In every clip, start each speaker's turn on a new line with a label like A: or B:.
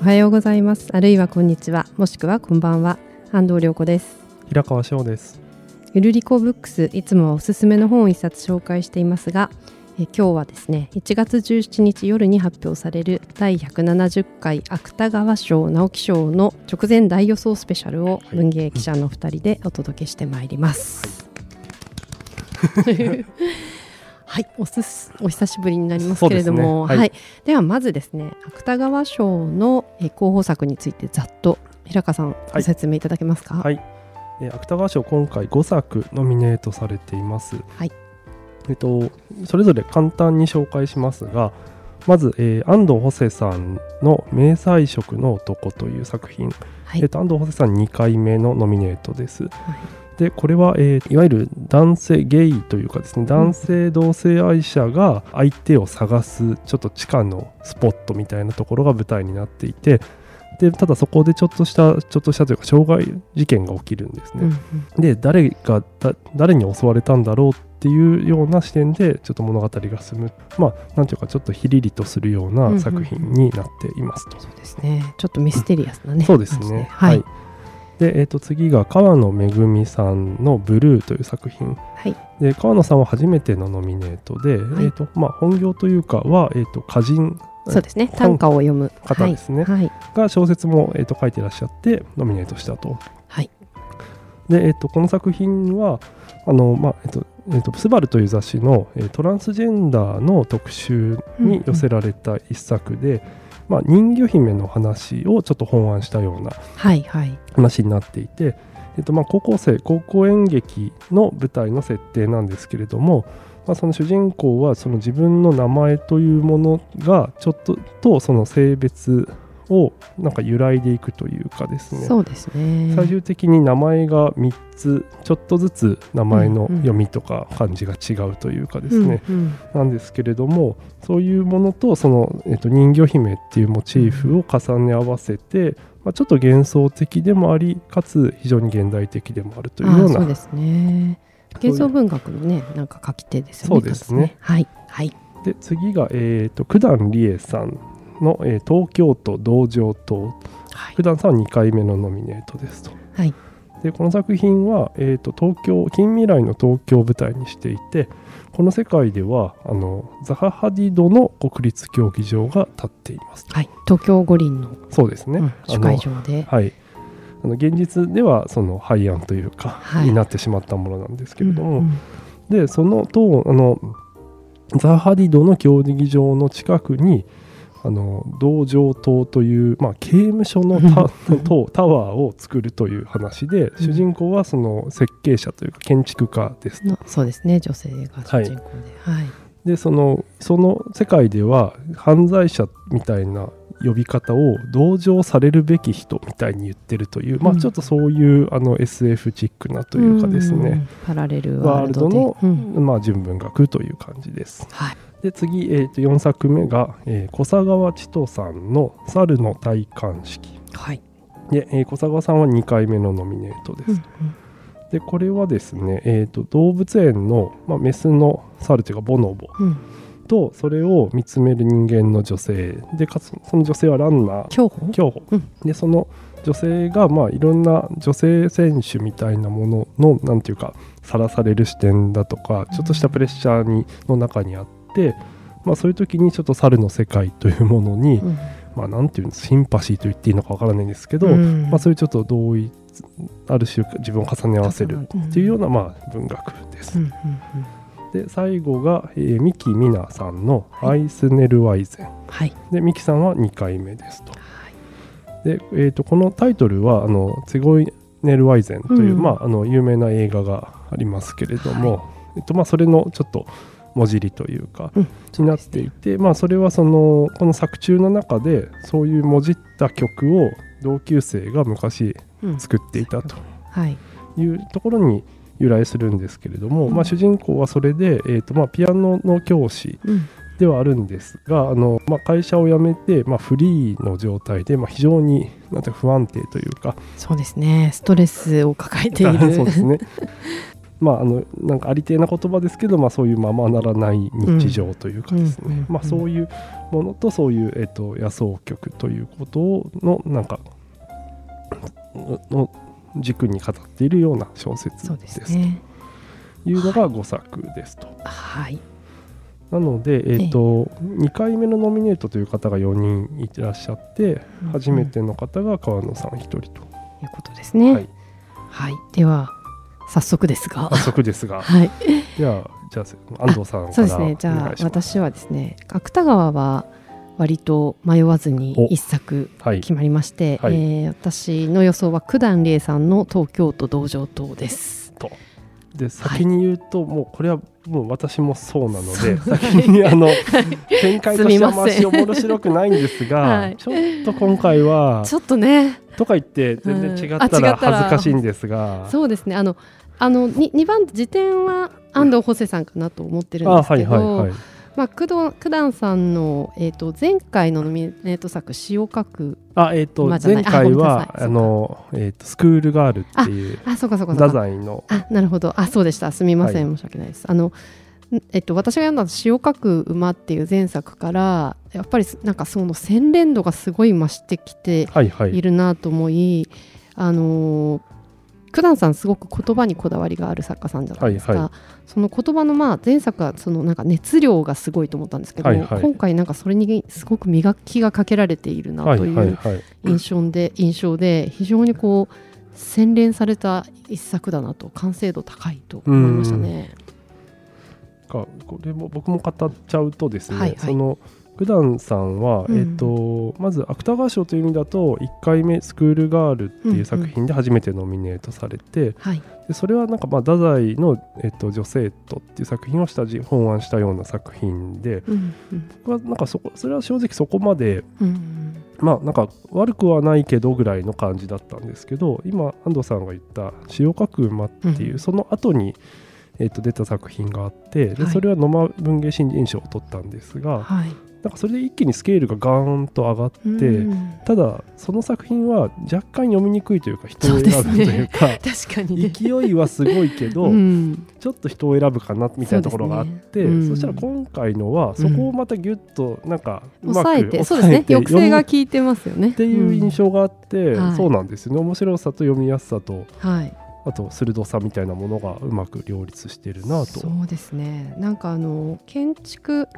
A: おはようございます。あるいはこんにちは。もしくはこんばんは。安藤涼子です。
B: 平川翔です。
A: ゆるりこブックスいつもおすすめの本を一冊紹介していますがえ今日はですね1月17日夜に発表される第170回芥川賞直木賞の直前大予想スペシャルを文芸記者の2人でお届けしてまいります。はい はい、おすすお久しぶりになりますけれども、ね。はい、はい、ではまずですね芥川賞の候補作についてざっと平川さん、ご説明いただけますか？
B: はい、え芥川賞今回5作ノミネートされています。はい。えっとそれぞれ簡単に紹介しますが、まず、えー、安藤補正さんの「明細色の男」という作品、はい、えっと、安藤補正さん2回目のノミネートです。はいでこれは、えー、いわゆる男性ゲイというかですね男性同性愛者が相手を探すちょっと地下のスポットみたいなところが舞台になっていてでただそこでちょっとしたちょっとしたというか傷害事件が起きるんですね。うんうん、で誰が誰に襲われたんだろうっていうような視点でちょっと物語が進む。まあなんていうかちょっとヒリリとするような作品になっていますと。
A: うんうん、そうですね。ちょっとミステリアスなね。
B: そうですね。はい、はいで、えー、と次が川野めぐみさんの「ブルー」という作品、はい、で川野さんは初めてのノミネートで、はい、えーとまあ、本業というかは、えー、と歌人
A: そうですね。短歌を読む。
B: 方ですね、はい、が小説も、えー、と書いてらっしゃってノミネートしたと。はい、で、えー、とこの作品はあの、まあえーとえーと、スバルという雑誌の、えー、トランスジェンダーの特集に寄せられた一作で、うんうんまあ、人魚姫の話をちょっと本案したような話になっていて、はいはい、えっと、まあ高校生高校演劇の舞台の設定なんですけれども、まあ、その主人公はその自分の名前というものがちょっととその性別をなんか揺らいでいくというかですね。
A: そうですね。
B: 最終的に名前が3つちょっとずつ名前の読みとか漢字が違うというかですね、うんうん、なんですけれどもそういうものとその、えっと、人魚姫っていうモチーフを重ね合わせて、まあ、ちょっと幻想的でもありかつ非常に現代的でもあるというような
A: そうですね。幻想文学のねなんか書き手ですよ
B: ねそうですね。
A: はい。はい。
B: で次が、えーと、九段理恵さんの、えー、東京都道場島、はい、普段さんは2回目のノミネートですと。はい、でこの作品は、えーと、東京近未来の東京を舞台にしていてこの世界ではあのザハ・ハディドの国立競技場が建っています。
A: はい、東京五輪の。
B: そうですね、うん、
A: 主会場で。
B: はい。あの現実ではその廃案というか、はい、になってしまったものなんですけれども、うんうん、でそのとあのザ・ハディドの競技場の近くにあの道場棟という、まあ、刑務所の タタワーを作るという話で、主人公はその設計者というか建築家です
A: そうですね。女性が主人公で、はい、はい、
B: でそのその世界では犯罪者みたいな呼び方を同情されるべき人みたいに言ってるという、うん、まあ、ちょっとそういうあの SF チックなというかですね、
A: パラレル
B: ワールドの、うん、まあ、純文学という感じです。はいで次、えー、と4作目が、えー、小佐川千人さんの「猿の戴冠式」はい。で、えー、小佐川さんは2回目のノミネートです、うんうん、でこれはですね、えーと、動物園の、まあ、メスの猿というかボノボ、うん。とそれを見つめる人間の女性。でかつその女性はランナー。
A: 競歩？
B: 競歩、うん、でその女性がまあいろんな女性選手みたいなもののなんていうかさらされる視点だとかちょっとしたプレッシャーにの中にあって、まあ、そういう時にちょっと猿の世界というものに、うん、まあ、なんていうんですシンパシーと言っていいのかわからないんですけど、うん、まあ、そういうちょっと同意ある種自分を重ね合わせるっていうような、まあ、文学です。で最後が、えー、三木美奈さんの「アイスネルワイゼン」はい、で三木さんは2回目ですと。でえーと、このタイトルはあのツゴイネルワイゼンという、うん、まあ、あの有名な映画がありますけれども、はい、えっとまあ、それのちょっと文字りというか、うん、になっていて、まあ、それはそのこの作中の中でそういうもじった曲を同級生が昔作っていたとい。うところに由来するんですけれども、うん、まあ、主人公はそれで、えーとまあ、ピアノの教師ではあるんですが、あのまあ、会社を辞めて、まあ、フリーの状態で、まあ、非常になんて不安定というか
A: そうですね。ストレスを抱えている。
B: そうですねまあ、あのなんかありていな言葉ですけど、まあ、そういうままならない日常というかですね、まあ、そういうものとそういう、えっと野草曲ということのなんかの軸に語っているような小説で
A: です
B: というのが5作ですと。
A: はい。
B: なので、えっと2回目のノミネートという方が4人いらっしゃって
A: うん
B: 初めての方が川野さん1人と。
A: いうことですね。
B: はい。
A: はい、では早速ですが。
B: 早速ですが。
A: はい。
B: ではじゃあ安藤さんから
A: そうですね。じゃあ私はですね芥川は割と迷わずに一作
B: はい。
A: 決まりまして、
B: はい。
A: えー私の予想は九段理恵さんの東京都道場島です。
B: とで先に言うと、もうこれはもう私もそうなので
A: そう
B: 先にあの 展開としては
A: ま
B: し面白くないんですが、
A: はい。
B: ちょっと今回は
A: ちょっとね。
B: とか言って全然違
A: うん。
B: ったら。恥ずかしいんですが、
A: そうですね。あのあのに2番時点は安藤補正さんかなと思ってるんですけど、
B: あはいはいはい
A: まあ、工藤九段さんの、えー、と前回のノミネート作「詩を書く
B: あえっ、と、
A: まあ
B: 前回はあのえっ、とスクールガールっていう」
A: あそうかそうかそ
B: 太宰の。
A: あなるほど。あそうでした。すみません、
B: は
A: 申し訳ないです。あのんえっと、私が読んだ「詩を書く馬」っていう前作からやっぱりなんかその洗練度がすごい増してきて
B: はいはい。
A: いるなと思い、あのー九段さんすごく言葉にこだわりがある作家さんじゃないですか、
B: はいは
A: その言葉のまあ前作はそのなんか熱量がすごいと思ったんですけど、
B: はいはい。
A: 今回なんかそれにすごく磨きがかけられている
B: は
A: ないとい。う印象で,、印象で非常にこう洗練された一作だなと完成度高いと思いましたね。
B: かこれも僕も語っちゃうとですね、
A: はいはい。
B: その九段さんは、
A: うん。
B: えっとまず芥川賞という意味だと1回目「スクールガール」っていう作品で初めてノミネートされて、
A: はい、
B: でそれはなんかまあ太宰の、えっと「女生徒」っていう作品を下地本案したような作品で
A: うんうん。
B: 僕はなんかそこそれは正直そこまで
A: うん
B: まあなんか悪くはないけどぐらいの感じだったんですけど今安藤さんが言った「詩を書く馬」っていう、
A: うん。
B: その後にえっと出た作品があってで
A: はい。
B: それは野間文芸新人賞を取ったんですが、
A: はい。
B: なんかそれで一気にスケールがガーンと上がって、
A: うん。
B: ただその作品は若干読みにくいというか人を選ぶというか
A: 確かに。ね。
B: 勢いはすごいけど、
A: うん。
B: ちょっと人を選ぶかなみたいなところがあってそ,、
A: ね。うん。
B: したら今回のはそこをまたギュッとなんかうまく
A: 抑えてそうですね。抑制が効いてますよね。
B: っていう印象があって、
A: はい。
B: そうなんですよね。面白さと読みやすさと。
A: はい
B: あと鋭さみたいなものがうまく両立してるなと。
A: そうですね。なんかあの建築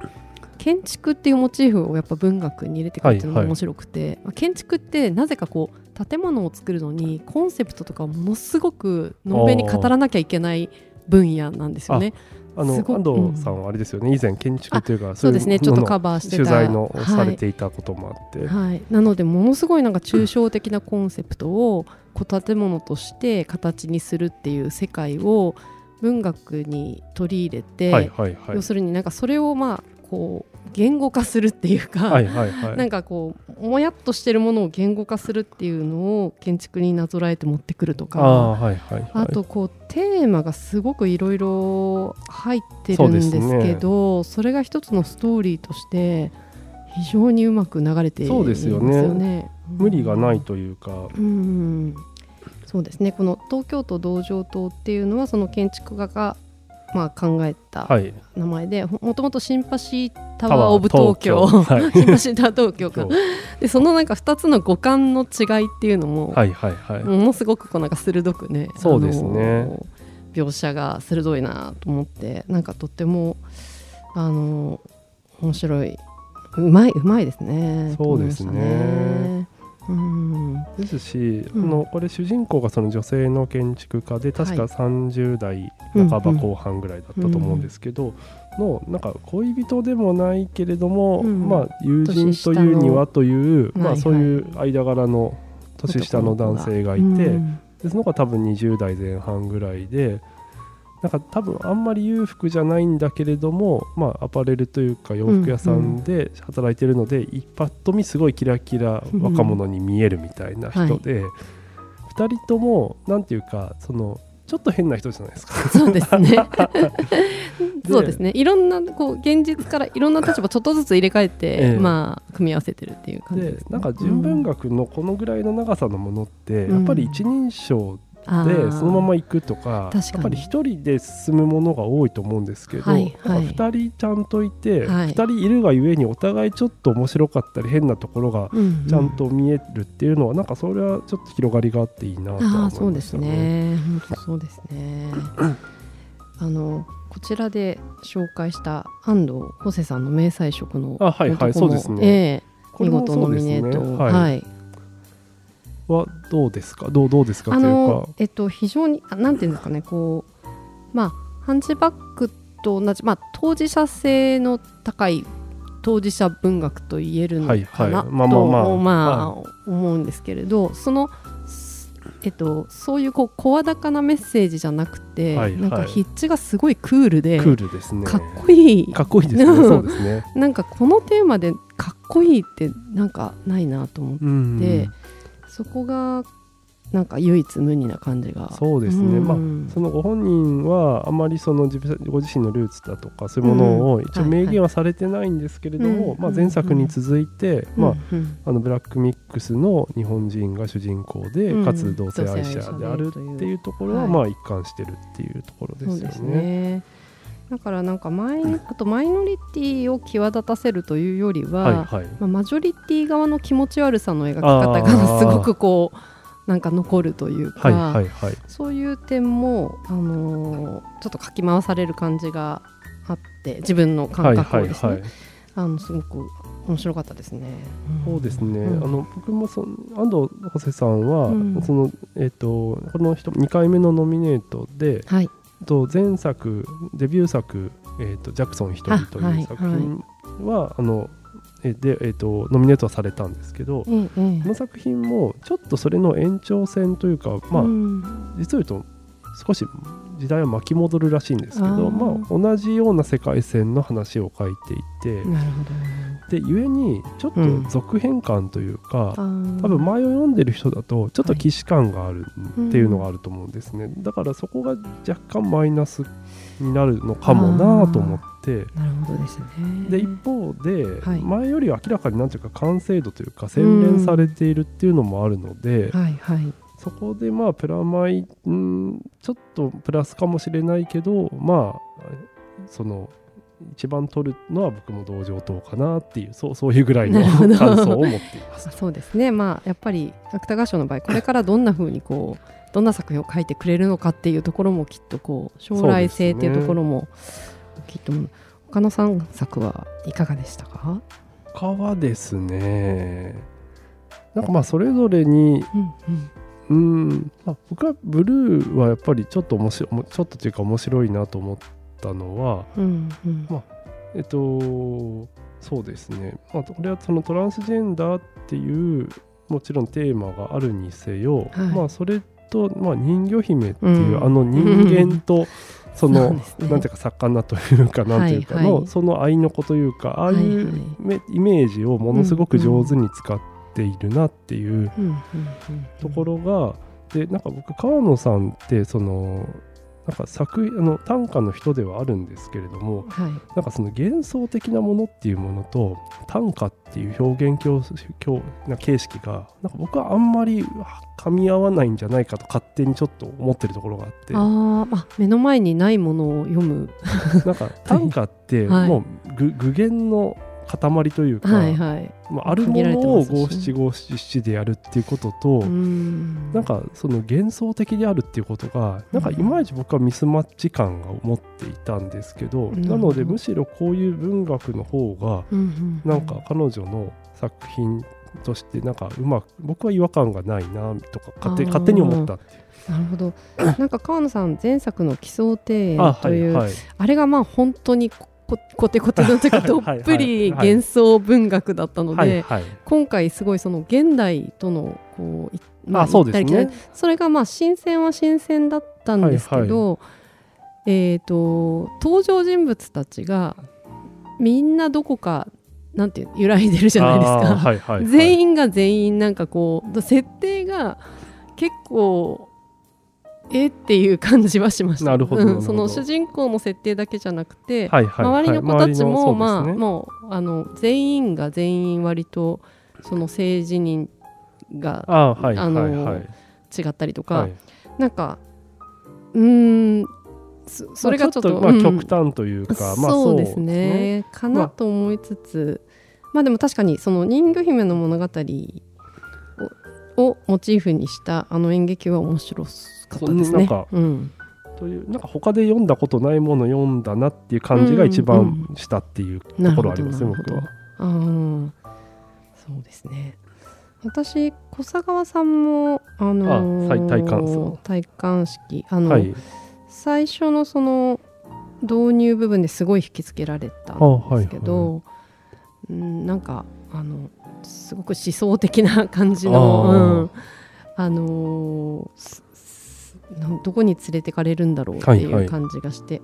A: 建築っていうモチーフをやっぱ文学に入れてくるっていうのが
B: はいはい。
A: 面白くて、まあ建築ってなぜかこう建物を作るのにコンセプトとかをものすごくのんべんに語らなきゃいけない分野なんですよね。
B: あの安藤さんはあれですよね、以前建築というか
A: そうですね。
B: い
A: ちょっと
B: の
A: カバーしてた。
B: 取材の
A: はい
B: されていたこともあって、
A: はい、なのでものすごいなんか抽象的なコンセプトを建物として形にするっていう世界を文学に取り入れて、
B: はいはいはい。
A: 要するになんかそれをまあこう言語化するっていうか、
B: はいはいはい。
A: なんかこうもやっとしてるものを言語化するっていうのを建築になぞらえて持ってくると
B: あ
A: か
B: あはいはいはい。
A: あとこうテーマがすごくいろいろ入ってるんですけどそれが一つのストーリーとして非常にうまく流れていますよ
B: そうですよね。
A: ね。
B: 無理がないというか、
A: うん。そうですね。この東京都道場島っていうのはその建築家がまあ考えた
B: はい。
A: 名前で、ほもともとシンパシータワー・オブ東京。
B: はい。
A: シンパシータワー東京か。でそのなんか2つの五感の違いっていうのも、
B: はいはいはい、
A: ものすごくこうなんか鋭くね
B: そうですね。
A: 描写が鋭いなと思ってなんかとってもあの面白い。うまいうまいですね。
B: そうですね
A: うん。
B: ですし、
A: うん。
B: あのこれ主人公がその女性の建築家で確か
A: はい
B: 30代
A: うん
B: 半ば後半ぐらいだったと思うんですけど、のなんか恋人でもないけれども、
A: うん
B: まあ友人というにはという、まあ、そういう間柄の年下の男性がいて、
A: うん。
B: でその子は多分20代前半ぐらいでなんか多分あんまり裕福じゃないんだけれども、まあ、アパレルというか洋服屋さんで働いてるので、一パッと見すごいキラキラ若者に見えるみたいな人で、2人ともなんていうかそのちょっと変な人じゃないですか。
A: そうですね。そうですね。いろんなこう現実からいろんな立場ちょっとずつ入れ替えて、
B: ええ。
A: まあ組み合わせてるっていう感じ
B: で
A: です、ね、
B: なんか純文学のこのぐらいの長さのものって、
A: うん。
B: やっぱり一人称
A: あ
B: で
A: ー。
B: そのまま行くとかやっぱり一人で進むものが多いと思うんですけど、
A: はいはい。
B: 2人ちゃんといて、
A: はい。
B: 2人いるがゆえにお互いちょっと面白かったり変なところが
A: うんうん。
B: ちゃんと見えるっていうのは、なんかそれはちょっと広がりがあっていいなと思
A: そです
B: いうましたね。
A: ね。本当そうですね。あのこちらで紹介した安藤ホセさんの明細色の
B: あはいはいそうですね。
A: ええ
B: これも
A: 見事ノミネートはい
B: はどうですか？どうどうですか？
A: あ
B: という
A: の
B: か。
A: えっと非常にあなんていうんですかねこうまあハンチバックと同じまあ当事者性の高い当事者文学と言えるの
B: はいはい。
A: かなと思うんですけれどそのすえっと、そういうこう声高なメッセージじゃなくて、
B: はいはい。
A: なんか筆致がすごいクールで
B: クールですね。
A: かっこいい。
B: かっこいいですね。そうですね。
A: なんかこのテーマでかっこいいってなんかないなと思って、
B: うん
A: そこがなんか唯一無二な感じが。
B: そうですね。まあ
A: うん
B: そのご本人はあまりその自分ご自身のルーツだとかそういうものを一応明言はされてないんですけれども、
A: うん。
B: まあ、前作に続いて、まあ、
A: うん。うん。
B: あのブラックミックスの日本人が主人公で、
A: うん。
B: かつ同性愛者であるっていうところは、
A: はい
B: まあ一貫してるっていうところですよね。
A: ねだからなんかマイあとマイノリティを際立たせるというよりは、
B: はいはい。
A: まあ、マジョリティ側の気持ち悪さの描き方
B: あ
A: が
B: ー
A: すごくこうなんか残るというか、
B: はいはいはい。
A: そういう点も、あのーちょっとかき回される感じがあって自分の感覚をですね、
B: はいはいはい。
A: あのすごく面白かったですね。
B: そうですね、
A: うん。
B: あの僕もそ安藤補正さんは、
A: うん。
B: そのえっ、とこの人2回目のノミネートで、
A: はい、
B: と前作デビュー作、えーと「ジャクソン一人」と
A: いいう
B: 作品は、あのえで、えー、とノミネートはされたんですけど、
A: ええええ。
B: この作品もちょっとそれの延長線というか、まあ
A: うん。
B: 実を言うと少し時代は巻き戻るらしいんですけどまあ、同じような世界線の話を書いていて、
A: なるほ
B: で故にちょっと
A: うん。
B: 続編感というか、
A: ど。
B: 多分前を読んでる人だとちょっと既視感がある
A: い
B: っていうのがあると思うんですね、だからそこが若干マイナスになるのかもなと思って。
A: なるほどですね。
B: で一方で、
A: はい。
B: 前よりは明らかになんていうか完成度というか洗練されているっていうのもあるので、
A: はいはい。
B: そこでまあプラマイんちょっとプラスかもしれないけどまあその一番取るのは僕も同情等かなっていうそう そういうぐらいの感想を持っています
A: あ。そうですね。まあやっぱり芥川賞の場合これからどんな風にこうどんな作品を書いてくれるのかっていうところもきっとこう将来性っていうところもきっと他の3作はいかがでしたか？
B: 他はですねなんかまあそれぞれに
A: うんうん。
B: うん、まあ、僕はブルーはやっぱりちょっと面白ちょっとというか面白いなと思ったのは
A: うんうん。
B: まえっとそうですね、まあ、これはそのトランスジェンダーっていうもちろんテーマがあるにせよ、
A: はい。
B: まあそれと、まあ、人魚姫っていう、
A: うん。
B: あの人間とその、
A: ね。
B: なんていうか魚というかなんていうかの、
A: はい。はい
B: その愛の子というかああいうイメージをものすごく上手に使っているなっていうところが、でなんか僕川野さんってそのなんか作あの短歌の人ではあるんですけれども
A: はい。
B: なんかその幻想的なものっていうものと短歌っていう表現教教な形式がなんか僕はあんまり噛み合わないんじゃないかと勝手にちょっと思ってるところがあって。
A: あーあ目の前にないものを読む。
B: なんか 短歌って
A: はい。
B: もう具具現の塊というか、
A: はいはい。
B: まあ、あるものを五七五七でやるっていうことと、
A: うん。
B: なんかその幻想的であるっていうことがなんかいまいち僕はミスマッチ感が持っていたんですけど、
A: うん。
B: なのでむしろこういう文学の方が
A: うんうん
B: なんか彼女の作品としてなんかうまく僕は違和感がないなとか勝手勝手に思ったっていう。
A: なるほど。なんか川野さん前作の「奇想庭
B: あ
A: 園」という
B: はいはい。
A: あれがまあ本当にこコテコテのというかどっぷり幻想文学だったので今回すごいその現代とのこういま
B: あそうです
A: 行ったり来た
B: ね
A: り。それがまあ新鮮は新鮮だったんですけど、えー、と登場人物たちがみんなどこかなんていう揺らいでるじゃないですか。全員が全員なんかこう設定が結構えっていう感じはしました。
B: なるほどなるほど。
A: その主人公の設定だけちゃなくて、
B: はいはいはい。
A: 周りの子たちも、
B: 周りの
A: まあもうあの全員が全員割とその政治人が
B: あーはいはいはい。
A: 違ったりとか、
B: はい。
A: なんかうーんそそれがちょっと,、
B: まあ、
A: うん。
B: 極端というか、まあ
A: そうですね。かなと思いつつ、まあでも確かにその人魚姫の物語ををモチーフにしたあの演劇は面白かったですね。
B: そうなんというなんか他で読んだことないものを読んだなっていう感じが一番したっていうところはありますね、
A: なるほど。
B: 僕は。
A: あーそうですね。私小佐川さんもあのー
B: 体感
A: 体感式。あの、
B: はい、
A: 最初のその導入部分ですごい引きつけられたんですけど、うん、なんかあのすごく思想的な感じのうん。あのーどこに連れてかれるんだろうって
B: はいはいいう
A: 感じがして、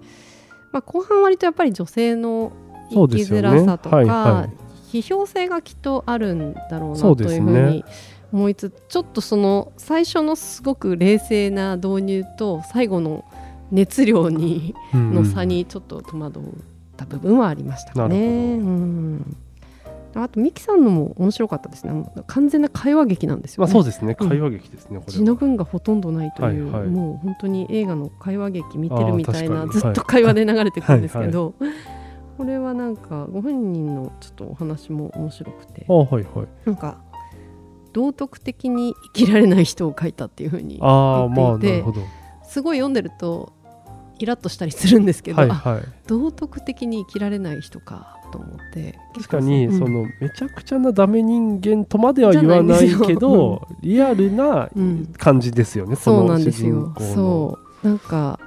A: まあ、後半割とやっぱり女性の生きづらさとか、
B: はいはい。
A: 批評性がきっとあるんだろうなというふうに思いつつちょっとその最初のすごく冷静な導入と最後の熱量に
B: うん。
A: の差にちょっと戸惑った部分はありましたかね。
B: なるほど。
A: うんあとミキさんのも面白かったですね。完全な会話劇なんですよね。
B: まあそうですね
A: うん
B: 会話劇ですね、
A: 字の
B: は。
A: 文がほとんどないという、
B: はいはい
A: もう本当に映画の会話劇見てるみたいなずっと会話で流れてくるんですけど、これはなんかご本人のちょっとお話も面白くて
B: あはいはい。
A: なんか道徳的に生きられない人を描いたっていうふうに
B: ああまあ
A: 言っていて
B: なるほど。
A: すごい読んでるとイラッとしたりするんですけど、あ
B: はいはい。
A: 道徳的に生きられない人かと思って。
B: 確かに、そのめちゃくちゃなダメ人間とまでは言わないけど、リアルな
A: うん。
B: 感じですよね、
A: そうんですよ。
B: 主人公の。
A: そう。なんか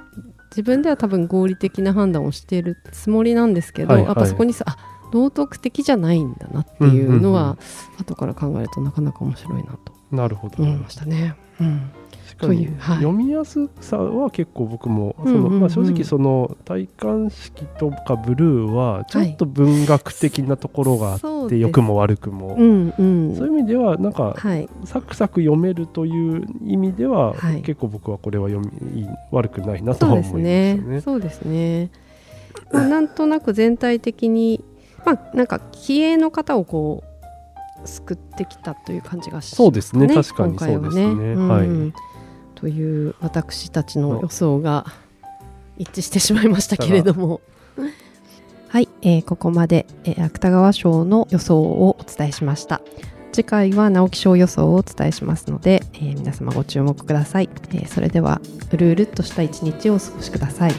A: 自分では多分合理的な判断をしているつもりなんですけど、
B: はいはい。
A: やっぱそこにさあ道徳的じゃないんだなっていうのは、後から考えるとなかなか面白いなと
B: なるほど。
A: 思いましたね。うん。
B: 確かに
A: というはい。
B: 読みやすさは結構僕も、正直その体感式とかブルーはちょっと文学的なところがあって、良くも悪くも、
A: うんうん。
B: そういう意味ではなんか
A: はい。
B: サクサク読めるという意味では、
A: はい。
B: 結構僕はこれは読み悪くないなとは思いましたね。
A: ね。そうですね、まあ、なんとなく全体的にまあなんか気鋭の方をこう救ってきたという感じがします
B: そうですね。確かにそうですね。
A: 今回は
B: はい。
A: うんという私たちの予想が一致してしまいましたけれども。はい、えーここまで、えー芥川賞の予想をお伝えしました。次回は直木賞予想をお伝えしますので、えー皆様ご注目ください、えーそれではうるうるっとした一日をお過ごしください。